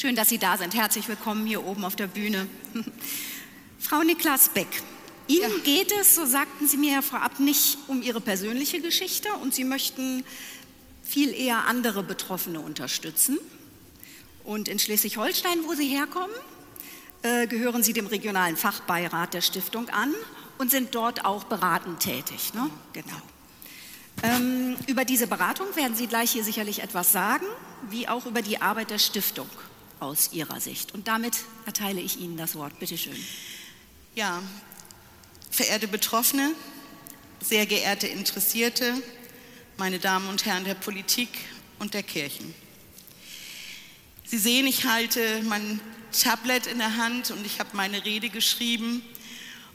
Schön, dass Sie da sind. Herzlich willkommen hier oben auf der Bühne. Frau Niklas Beck, Ihnen ja. geht es, so sagten Sie mir ja vorab, nicht um Ihre persönliche Geschichte und Sie möchten viel eher andere Betroffene unterstützen. Und in Schleswig-Holstein, wo Sie herkommen, äh, gehören Sie dem regionalen Fachbeirat der Stiftung an und sind dort auch beratend tätig. Ne? Genau. Ähm, über diese Beratung werden Sie gleich hier sicherlich etwas sagen, wie auch über die Arbeit der Stiftung aus Ihrer Sicht. Und damit erteile ich Ihnen das Wort. Bitte schön. Ja, verehrte Betroffene, sehr geehrte Interessierte, meine Damen und Herren der Politik und der Kirchen. Sie sehen, ich halte mein Tablet in der Hand und ich habe meine Rede geschrieben.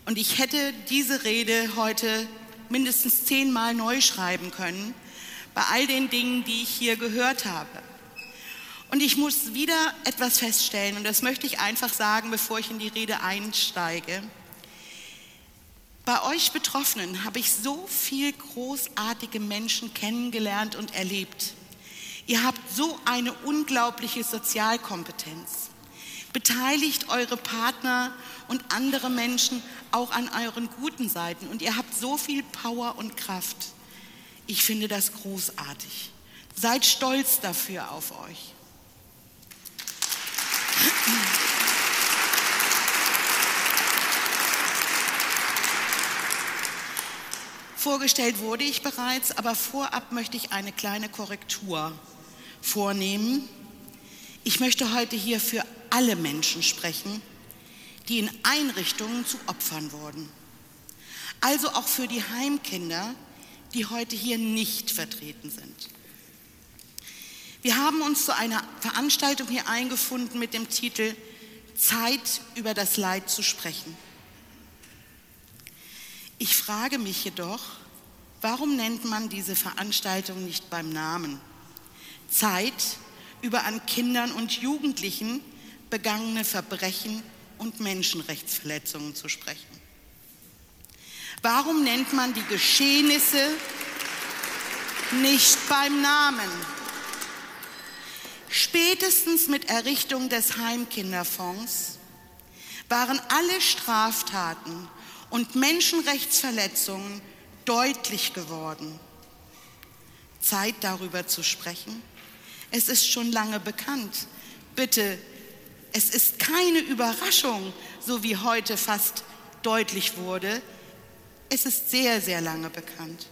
Und ich hätte diese Rede heute mindestens zehnmal neu schreiben können, bei all den Dingen, die ich hier gehört habe. Und ich muss wieder etwas feststellen, und das möchte ich einfach sagen, bevor ich in die Rede einsteige. Bei euch Betroffenen habe ich so viel großartige Menschen kennengelernt und erlebt. Ihr habt so eine unglaubliche Sozialkompetenz. Beteiligt eure Partner und andere Menschen auch an euren guten Seiten und ihr habt so viel Power und Kraft. Ich finde das großartig. Seid stolz dafür auf euch. Vorgestellt wurde ich bereits, aber vorab möchte ich eine kleine Korrektur vornehmen. Ich möchte heute hier für alle Menschen sprechen, die in Einrichtungen zu Opfern wurden. Also auch für die Heimkinder, die heute hier nicht vertreten sind. Wir haben uns zu einer Veranstaltung hier eingefunden mit dem Titel Zeit über das Leid zu sprechen. Ich frage mich jedoch, warum nennt man diese Veranstaltung nicht beim Namen? Zeit über an Kindern und Jugendlichen begangene Verbrechen und Menschenrechtsverletzungen zu sprechen. Warum nennt man die Geschehnisse nicht beim Namen? Spätestens mit Errichtung des Heimkinderfonds waren alle Straftaten und Menschenrechtsverletzungen deutlich geworden. Zeit darüber zu sprechen? Es ist schon lange bekannt. Bitte, es ist keine Überraschung, so wie heute fast deutlich wurde. Es ist sehr, sehr lange bekannt.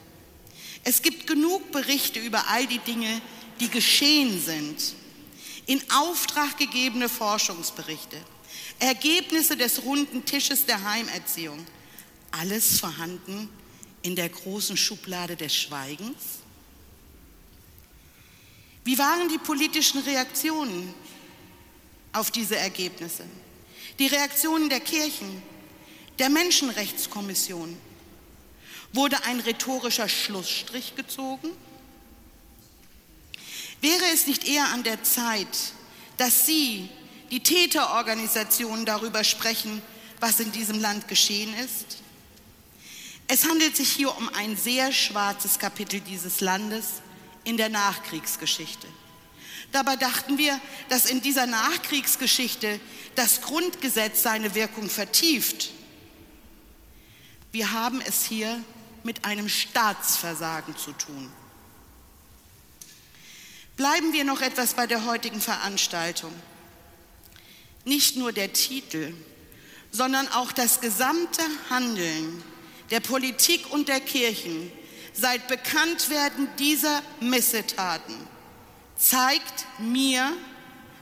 Es gibt genug Berichte über all die Dinge, die geschehen sind. In Auftrag gegebene Forschungsberichte, Ergebnisse des runden Tisches der Heimerziehung, alles vorhanden in der großen Schublade des Schweigens? Wie waren die politischen Reaktionen auf diese Ergebnisse? Die Reaktionen der Kirchen, der Menschenrechtskommission? Wurde ein rhetorischer Schlussstrich gezogen? Wäre es nicht eher an der Zeit, dass Sie, die Täterorganisationen, darüber sprechen, was in diesem Land geschehen ist? Es handelt sich hier um ein sehr schwarzes Kapitel dieses Landes in der Nachkriegsgeschichte. Dabei dachten wir, dass in dieser Nachkriegsgeschichte das Grundgesetz seine Wirkung vertieft. Wir haben es hier mit einem Staatsversagen zu tun. Bleiben wir noch etwas bei der heutigen Veranstaltung. Nicht nur der Titel, sondern auch das gesamte Handeln der Politik und der Kirchen seit Bekanntwerden dieser Missetaten zeigt mir,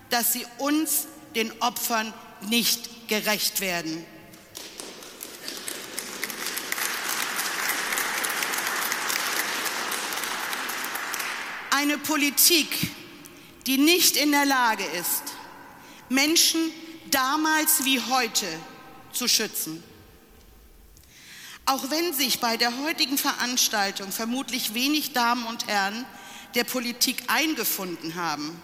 dass sie uns, den Opfern, nicht gerecht werden. Eine Politik, die nicht in der Lage ist, Menschen damals wie heute zu schützen. Auch wenn sich bei der heutigen Veranstaltung vermutlich wenig Damen und Herren der Politik eingefunden haben.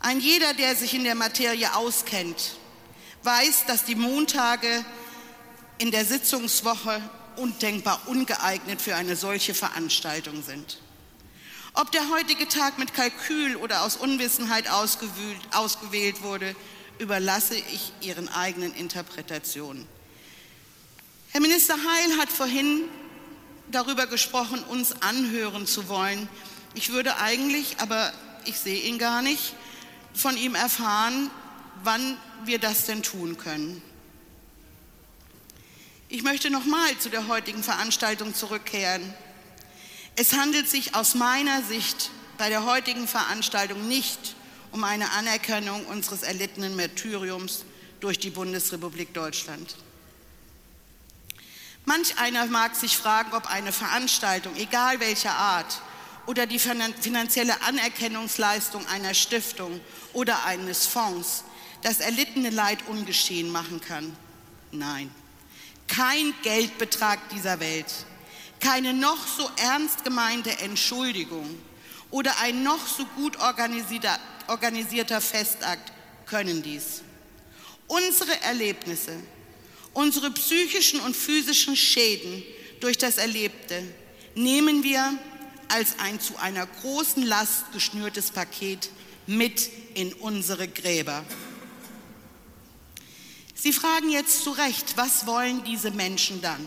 Ein jeder, der sich in der Materie auskennt, weiß, dass die Montage in der Sitzungswoche undenkbar ungeeignet für eine solche Veranstaltung sind. Ob der heutige Tag mit Kalkül oder aus Unwissenheit ausgewählt wurde, überlasse ich Ihren eigenen Interpretationen. Herr Minister Heil hat vorhin darüber gesprochen, uns anhören zu wollen. Ich würde eigentlich, aber ich sehe ihn gar nicht, von ihm erfahren, wann wir das denn tun können. Ich möchte nochmal zu der heutigen Veranstaltung zurückkehren. Es handelt sich aus meiner Sicht bei der heutigen Veranstaltung nicht um eine Anerkennung unseres erlittenen Märtyriums durch die Bundesrepublik Deutschland. Manch einer mag sich fragen, ob eine Veranstaltung, egal welcher Art, oder die finanzielle Anerkennungsleistung einer Stiftung oder eines Fonds das erlittene Leid ungeschehen machen kann. Nein, kein Geldbetrag dieser Welt, keine noch so ernst gemeinte Entschuldigung oder ein noch so gut organisierter, organisierter Festakt können dies. Unsere Erlebnisse, unsere psychischen und physischen Schäden durch das Erlebte nehmen wir als ein zu einer großen Last geschnürtes Paket mit in unsere Gräber. Sie fragen jetzt zu Recht, was wollen diese Menschen dann?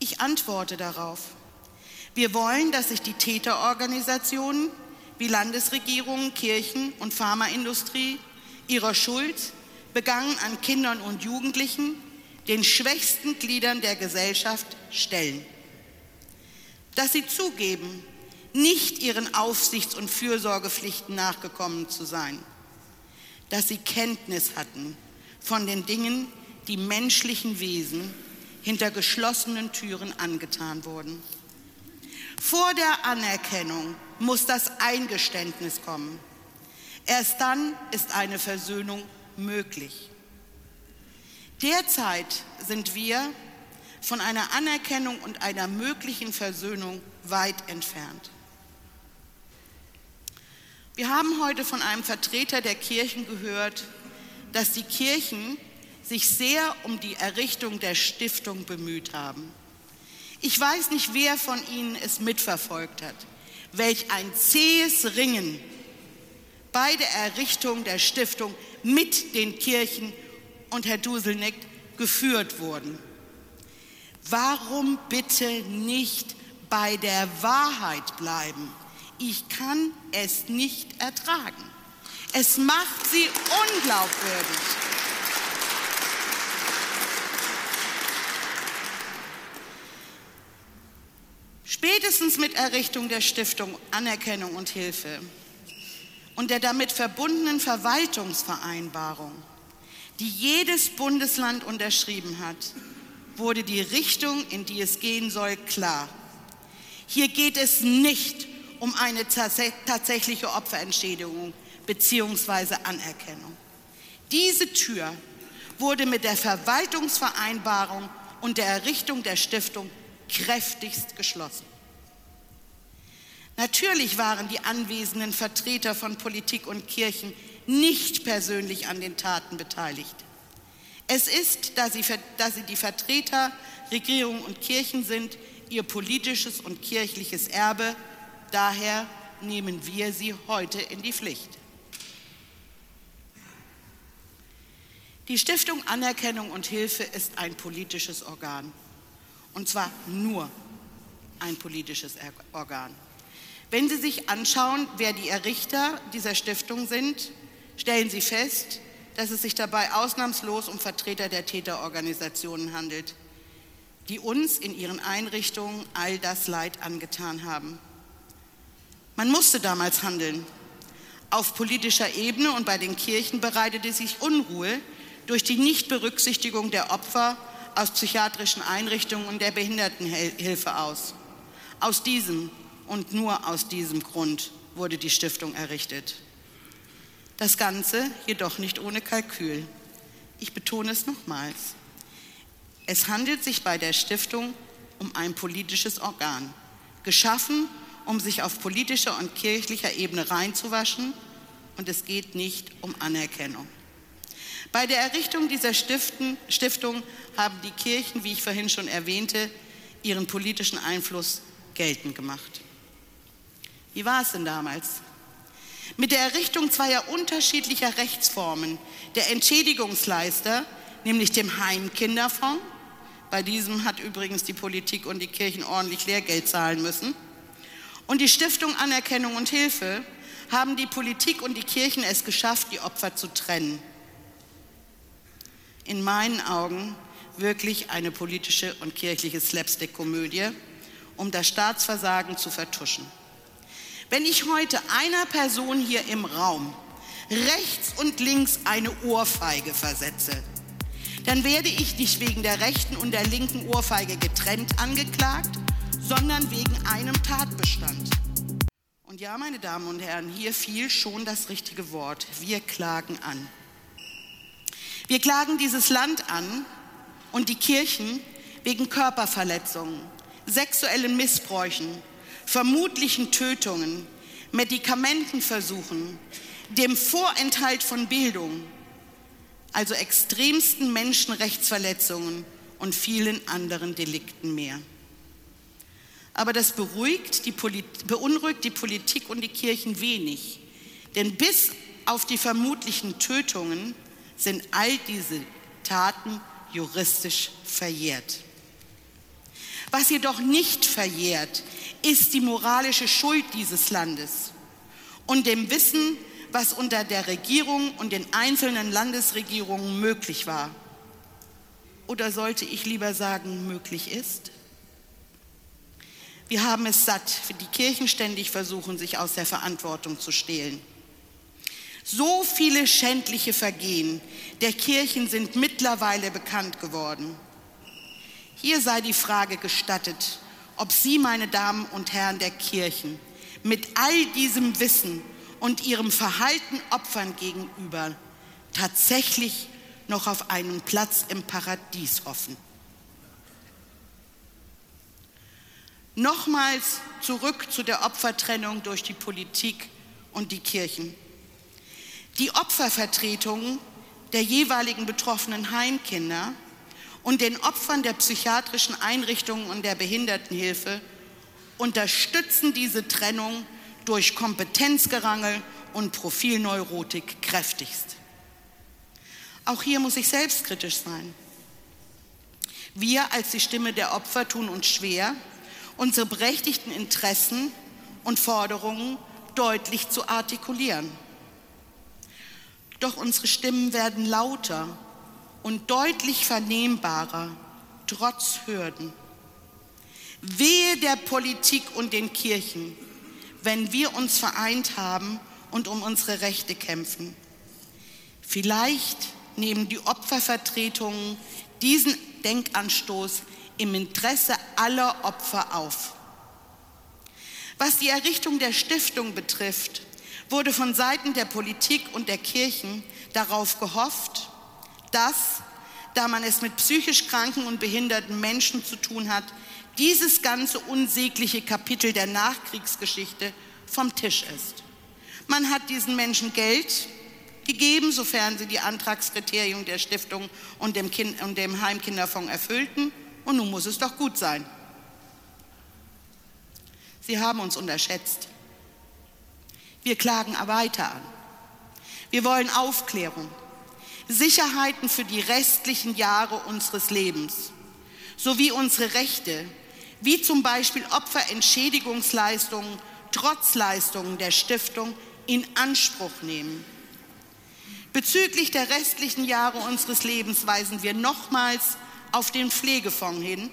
Ich antworte darauf. Wir wollen, dass sich die Täterorganisationen wie Landesregierungen, Kirchen und Pharmaindustrie ihrer Schuld, begangen an Kindern und Jugendlichen, den schwächsten Gliedern der Gesellschaft, stellen. Dass sie zugeben, nicht ihren Aufsichts- und Fürsorgepflichten nachgekommen zu sein dass sie Kenntnis hatten von den Dingen, die menschlichen Wesen hinter geschlossenen Türen angetan wurden. Vor der Anerkennung muss das Eingeständnis kommen. Erst dann ist eine Versöhnung möglich. Derzeit sind wir von einer Anerkennung und einer möglichen Versöhnung weit entfernt. Wir haben heute von einem Vertreter der Kirchen gehört, dass die Kirchen sich sehr um die Errichtung der Stiftung bemüht haben. Ich weiß nicht, wer von Ihnen es mitverfolgt hat, welch ein zähes Ringen bei der Errichtung der Stiftung mit den Kirchen und Herr Duselnick geführt wurden. Warum bitte nicht bei der Wahrheit bleiben? Ich kann es nicht ertragen. Es macht sie unglaubwürdig. Spätestens mit Errichtung der Stiftung Anerkennung und Hilfe und der damit verbundenen Verwaltungsvereinbarung, die jedes Bundesland unterschrieben hat, wurde die Richtung, in die es gehen soll, klar. Hier geht es nicht um eine tatsächliche Opferentschädigung bzw. Anerkennung. Diese Tür wurde mit der Verwaltungsvereinbarung und der Errichtung der Stiftung kräftigst geschlossen. Natürlich waren die anwesenden Vertreter von Politik und Kirchen nicht persönlich an den Taten beteiligt. Es ist, da sie, da sie die Vertreter Regierung und Kirchen sind, ihr politisches und kirchliches Erbe Daher nehmen wir sie heute in die Pflicht. Die Stiftung Anerkennung und Hilfe ist ein politisches Organ. Und zwar nur ein politisches Organ. Wenn Sie sich anschauen, wer die Errichter dieser Stiftung sind, stellen Sie fest, dass es sich dabei ausnahmslos um Vertreter der Täterorganisationen handelt, die uns in ihren Einrichtungen all das Leid angetan haben. Man musste damals handeln. Auf politischer Ebene und bei den Kirchen bereitete sich Unruhe durch die Nichtberücksichtigung der Opfer aus psychiatrischen Einrichtungen und der Behindertenhilfe aus. Aus diesem und nur aus diesem Grund wurde die Stiftung errichtet. Das Ganze jedoch nicht ohne Kalkül. Ich betone es nochmals. Es handelt sich bei der Stiftung um ein politisches Organ, geschaffen um sich auf politischer und kirchlicher Ebene reinzuwaschen und es geht nicht um Anerkennung. Bei der Errichtung dieser Stiften, Stiftung haben die Kirchen, wie ich vorhin schon erwähnte, ihren politischen Einfluss geltend gemacht. Wie war es denn damals? Mit der Errichtung zweier unterschiedlicher Rechtsformen, der Entschädigungsleister, nämlich dem Heimkinderfonds, bei diesem hat übrigens die Politik und die Kirchen ordentlich Lehrgeld zahlen müssen, und die Stiftung Anerkennung und Hilfe, haben die Politik und die Kirchen es geschafft, die Opfer zu trennen. In meinen Augen wirklich eine politische und kirchliche Slapstick-Komödie, um das Staatsversagen zu vertuschen. Wenn ich heute einer Person hier im Raum rechts und links eine Ohrfeige versetze, dann werde ich nicht wegen der rechten und der linken Ohrfeige getrennt angeklagt, sondern wegen einem Tatbestand. Und ja, meine Damen und Herren, hier fiel schon das richtige Wort. Wir klagen an. Wir klagen dieses Land an und die Kirchen wegen Körperverletzungen, sexuellen Missbräuchen, vermutlichen Tötungen, Medikamentenversuchen, dem Vorenthalt von Bildung, also extremsten Menschenrechtsverletzungen und vielen anderen Delikten mehr. Aber das beruhigt die beunruhigt die Politik und die Kirchen wenig, denn bis auf die vermutlichen Tötungen sind all diese Taten juristisch verjährt. Was jedoch nicht verjährt, ist die moralische Schuld dieses Landes und dem Wissen, was unter der Regierung und den einzelnen Landesregierungen möglich war. Oder sollte ich lieber sagen, möglich ist? Wir haben es satt, wie die Kirchen ständig versuchen, sich aus der Verantwortung zu stehlen. So viele schändliche Vergehen der Kirchen sind mittlerweile bekannt geworden. Hier sei die Frage gestattet, ob Sie, meine Damen und Herren der Kirchen, mit all diesem Wissen und Ihrem Verhalten Opfern gegenüber tatsächlich noch auf einen Platz im Paradies hoffen. Nochmals zurück zu der Opfertrennung durch die Politik und die Kirchen. Die Opfervertretungen der jeweiligen betroffenen Heimkinder und den Opfern der psychiatrischen Einrichtungen und der Behindertenhilfe unterstützen diese Trennung durch Kompetenzgerangel und Profilneurotik kräftigst. Auch hier muss ich selbstkritisch sein. Wir als die Stimme der Opfer tun uns schwer, unsere berechtigten Interessen und Forderungen deutlich zu artikulieren. Doch unsere Stimmen werden lauter und deutlich vernehmbarer, trotz Hürden. Wehe der Politik und den Kirchen, wenn wir uns vereint haben und um unsere Rechte kämpfen. Vielleicht nehmen die Opfervertretungen diesen Denkanstoß im Interesse aller Opfer auf. Was die Errichtung der Stiftung betrifft, wurde von Seiten der Politik und der Kirchen darauf gehofft, dass, da man es mit psychisch kranken und behinderten Menschen zu tun hat, dieses ganze unsägliche Kapitel der Nachkriegsgeschichte vom Tisch ist. Man hat diesen Menschen Geld gegeben, sofern sie die Antragskriterien der Stiftung und dem, kind und dem Heimkinderfonds erfüllten und nun muss es doch gut sein. Sie haben uns unterschätzt. Wir klagen weiter an. Wir wollen Aufklärung, Sicherheiten für die restlichen Jahre unseres Lebens sowie unsere Rechte, wie zum Beispiel Opferentschädigungsleistungen, Trotzleistungen der Stiftung in Anspruch nehmen. Bezüglich der restlichen Jahre unseres Lebens weisen wir nochmals auf den Pflegefonds hin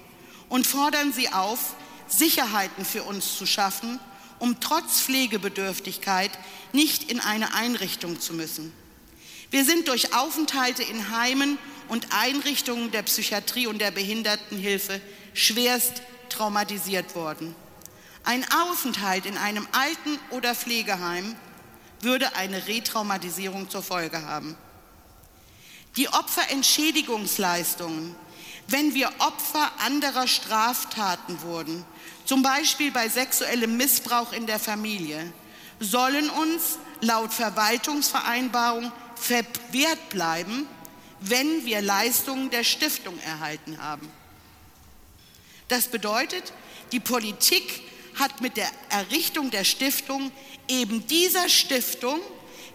und fordern sie auf, Sicherheiten für uns zu schaffen, um trotz Pflegebedürftigkeit nicht in eine Einrichtung zu müssen. Wir sind durch Aufenthalte in Heimen und Einrichtungen der Psychiatrie und der Behindertenhilfe schwerst traumatisiert worden. Ein Aufenthalt in einem Alten- oder Pflegeheim würde eine Retraumatisierung zur Folge haben. Die Opferentschädigungsleistungen wenn wir Opfer anderer Straftaten wurden, zum Beispiel bei sexuellem Missbrauch in der Familie, sollen uns laut Verwaltungsvereinbarung verwehrt bleiben, wenn wir Leistungen der Stiftung erhalten haben. Das bedeutet, die Politik hat mit der Errichtung der Stiftung eben dieser Stiftung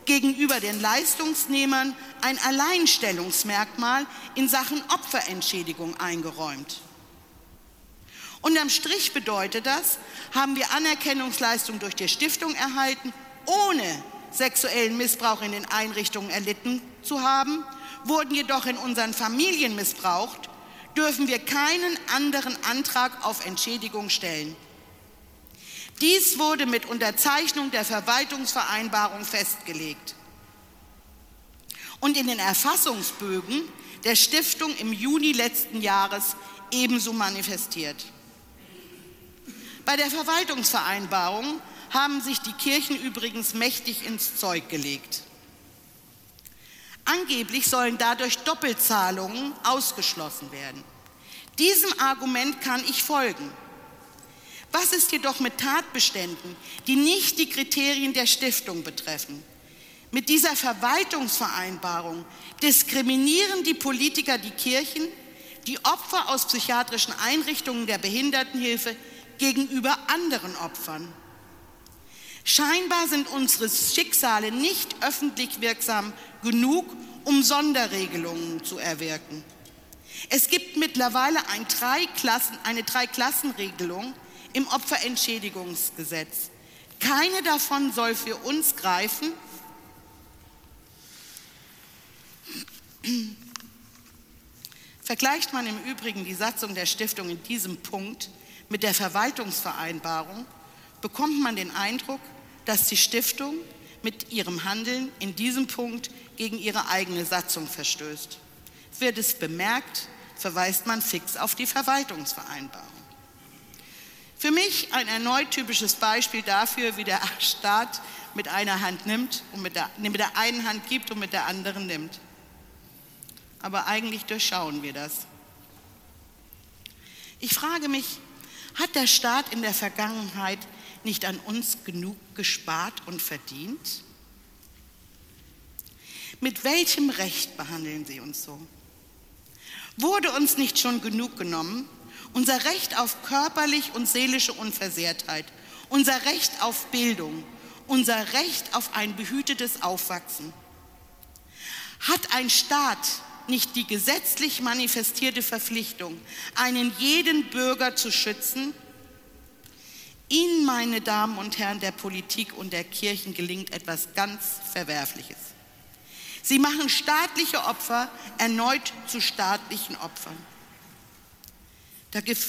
gegenüber den Leistungsnehmern ein Alleinstellungsmerkmal in Sachen Opferentschädigung eingeräumt. Unterm Strich bedeutet das, haben wir Anerkennungsleistung durch die Stiftung erhalten, ohne sexuellen Missbrauch in den Einrichtungen erlitten zu haben, wurden jedoch in unseren Familien missbraucht, dürfen wir keinen anderen Antrag auf Entschädigung stellen. Dies wurde mit Unterzeichnung der Verwaltungsvereinbarung festgelegt und in den Erfassungsbögen der Stiftung im Juni letzten Jahres ebenso manifestiert. Bei der Verwaltungsvereinbarung haben sich die Kirchen übrigens mächtig ins Zeug gelegt. Angeblich sollen dadurch Doppelzahlungen ausgeschlossen werden. Diesem Argument kann ich folgen. Was ist jedoch mit Tatbeständen, die nicht die Kriterien der Stiftung betreffen? Mit dieser Verwaltungsvereinbarung diskriminieren die Politiker die Kirchen, die Opfer aus psychiatrischen Einrichtungen der Behindertenhilfe gegenüber anderen Opfern. Scheinbar sind unsere Schicksale nicht öffentlich wirksam genug, um Sonderregelungen zu erwirken. Es gibt mittlerweile ein drei eine Dreiklassenregelung im Opferentschädigungsgesetz. Keine davon soll für uns greifen. Vergleicht man im Übrigen die Satzung der Stiftung in diesem Punkt mit der Verwaltungsvereinbarung, bekommt man den Eindruck, dass die Stiftung mit ihrem Handeln in diesem Punkt gegen ihre eigene Satzung verstößt. Wird es bemerkt, verweist man fix auf die Verwaltungsvereinbarung. Für mich ein erneut typisches Beispiel dafür, wie der Staat mit einer Hand nimmt und mit der, mit der einen Hand gibt und mit der anderen nimmt. Aber eigentlich durchschauen wir das. Ich frage mich, hat der Staat in der Vergangenheit nicht an uns genug gespart und verdient? Mit welchem Recht behandeln Sie uns so? Wurde uns nicht schon genug genommen? Unser Recht auf körperlich und seelische Unversehrtheit, unser Recht auf Bildung, unser Recht auf ein behütetes Aufwachsen. Hat ein Staat nicht die gesetzlich manifestierte Verpflichtung, einen jeden Bürger zu schützen? Ihnen, meine Damen und Herren der Politik und der Kirchen, gelingt etwas ganz Verwerfliches. Sie machen staatliche Opfer erneut zu staatlichen Opfern.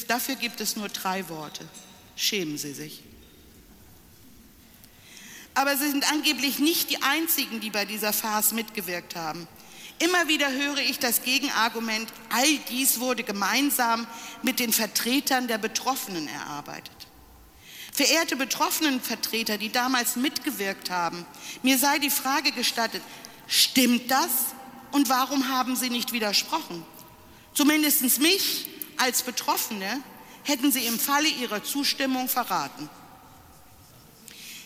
Dafür gibt es nur drei Worte. Schämen Sie sich. Aber Sie sind angeblich nicht die Einzigen, die bei dieser Farce mitgewirkt haben. Immer wieder höre ich das Gegenargument, all dies wurde gemeinsam mit den Vertretern der Betroffenen erarbeitet. Verehrte Betroffenenvertreter, die damals mitgewirkt haben, mir sei die Frage gestattet, stimmt das und warum haben Sie nicht widersprochen? Zumindest mich als Betroffene hätten Sie im Falle Ihrer Zustimmung verraten.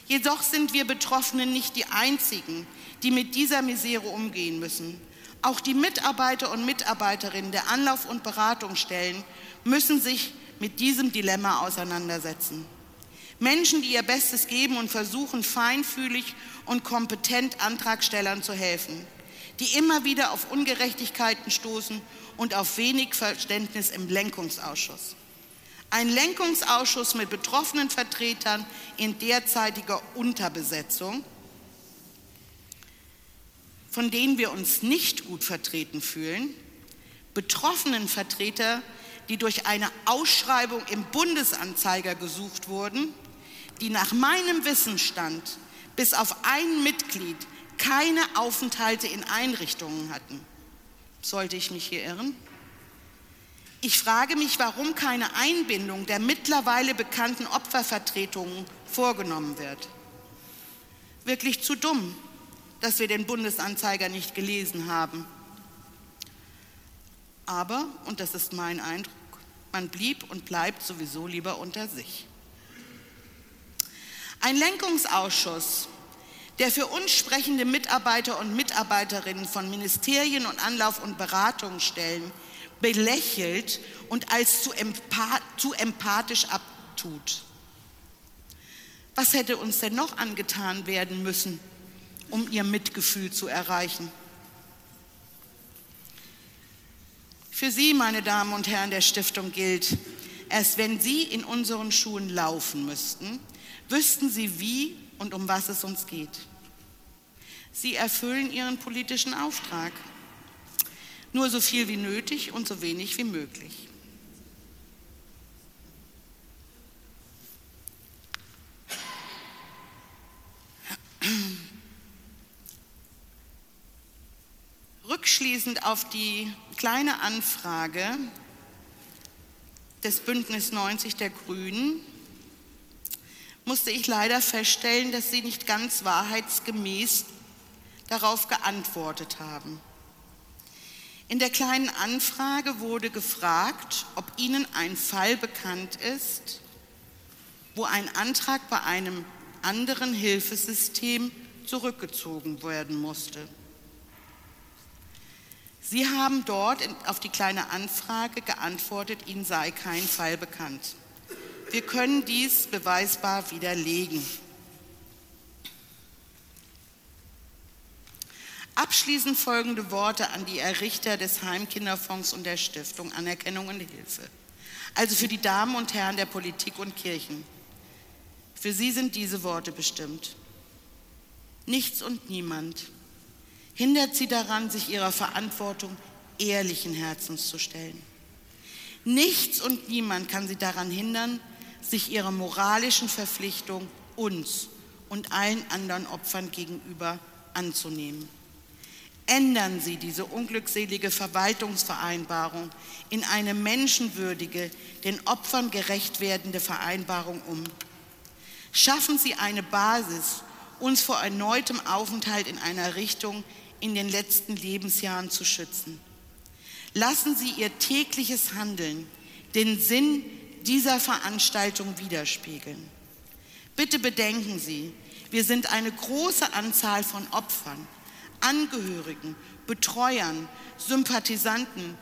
Jedoch sind wir Betroffenen nicht die Einzigen, die mit dieser Misere umgehen müssen. Auch die Mitarbeiter und Mitarbeiterinnen der Anlauf- und Beratungsstellen müssen sich mit diesem Dilemma auseinandersetzen. Menschen, die ihr Bestes geben und versuchen, feinfühlig und kompetent Antragstellern zu helfen, die immer wieder auf Ungerechtigkeiten stoßen und auf wenig Verständnis im Lenkungsausschuss. Ein Lenkungsausschuss mit betroffenen Vertretern in derzeitiger Unterbesetzung von denen wir uns nicht gut vertreten fühlen, betroffenen Vertreter, die durch eine Ausschreibung im Bundesanzeiger gesucht wurden, die nach meinem Wissensstand bis auf ein Mitglied keine Aufenthalte in Einrichtungen hatten. Sollte ich mich hier irren? Ich frage mich, warum keine Einbindung der mittlerweile bekannten Opfervertretungen vorgenommen wird. Wirklich zu dumm, dass wir den Bundesanzeiger nicht gelesen haben. Aber, und das ist mein Eindruck, man blieb und bleibt sowieso lieber unter sich. Ein Lenkungsausschuss, der für uns sprechende Mitarbeiter und Mitarbeiterinnen von Ministerien und Anlauf- und Beratungsstellen belächelt und als zu, empath zu empathisch abtut. Was hätte uns denn noch angetan werden müssen, um ihr Mitgefühl zu erreichen? Für Sie, meine Damen und Herren der Stiftung, gilt, erst wenn Sie in unseren Schuhen laufen müssten, wüssten Sie, wie und um was es uns geht. Sie erfüllen Ihren politischen Auftrag. Nur so viel wie nötig und so wenig wie möglich. Rückschließend auf die kleine Anfrage des Bündnis 90 der Grünen musste ich leider feststellen, dass Sie nicht ganz wahrheitsgemäß darauf geantwortet haben. In der kleinen Anfrage wurde gefragt, ob Ihnen ein Fall bekannt ist, wo ein Antrag bei einem anderen Hilfesystem zurückgezogen werden musste. Sie haben dort auf die kleine Anfrage geantwortet, Ihnen sei kein Fall bekannt. Wir können dies beweisbar widerlegen. Abschließend folgende Worte an die Errichter des Heimkinderfonds und der Stiftung Anerkennung und Hilfe. Also für die Damen und Herren der Politik und Kirchen. Für sie sind diese Worte bestimmt. Nichts und niemand hindert sie daran, sich ihrer Verantwortung ehrlichen Herzens zu stellen. Nichts und niemand kann sie daran hindern, sich ihrer moralischen Verpflichtung uns und allen anderen Opfern gegenüber anzunehmen. Ändern Sie diese unglückselige Verwaltungsvereinbarung in eine menschenwürdige, den Opfern gerecht werdende Vereinbarung um. Schaffen Sie eine Basis, uns vor erneutem Aufenthalt in einer Richtung in den letzten Lebensjahren zu schützen. Lassen Sie Ihr tägliches Handeln den Sinn dieser Veranstaltung widerspiegeln. Bitte bedenken Sie, wir sind eine große Anzahl von Opfern, Angehörigen, Betreuern, Sympathisanten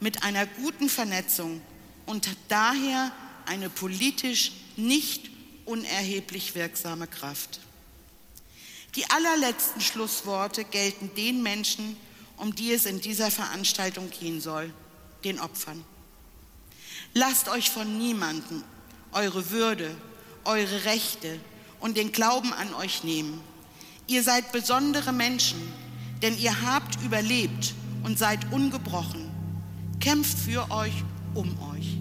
mit einer guten Vernetzung und daher eine politisch nicht unerheblich wirksame Kraft. Die allerletzten Schlussworte gelten den Menschen, um die es in dieser Veranstaltung gehen soll, den Opfern. Lasst euch von niemandem eure Würde, eure Rechte und den Glauben an euch nehmen. Ihr seid besondere Menschen, denn ihr habt überlebt und seid ungebrochen. Kämpft für euch, um euch.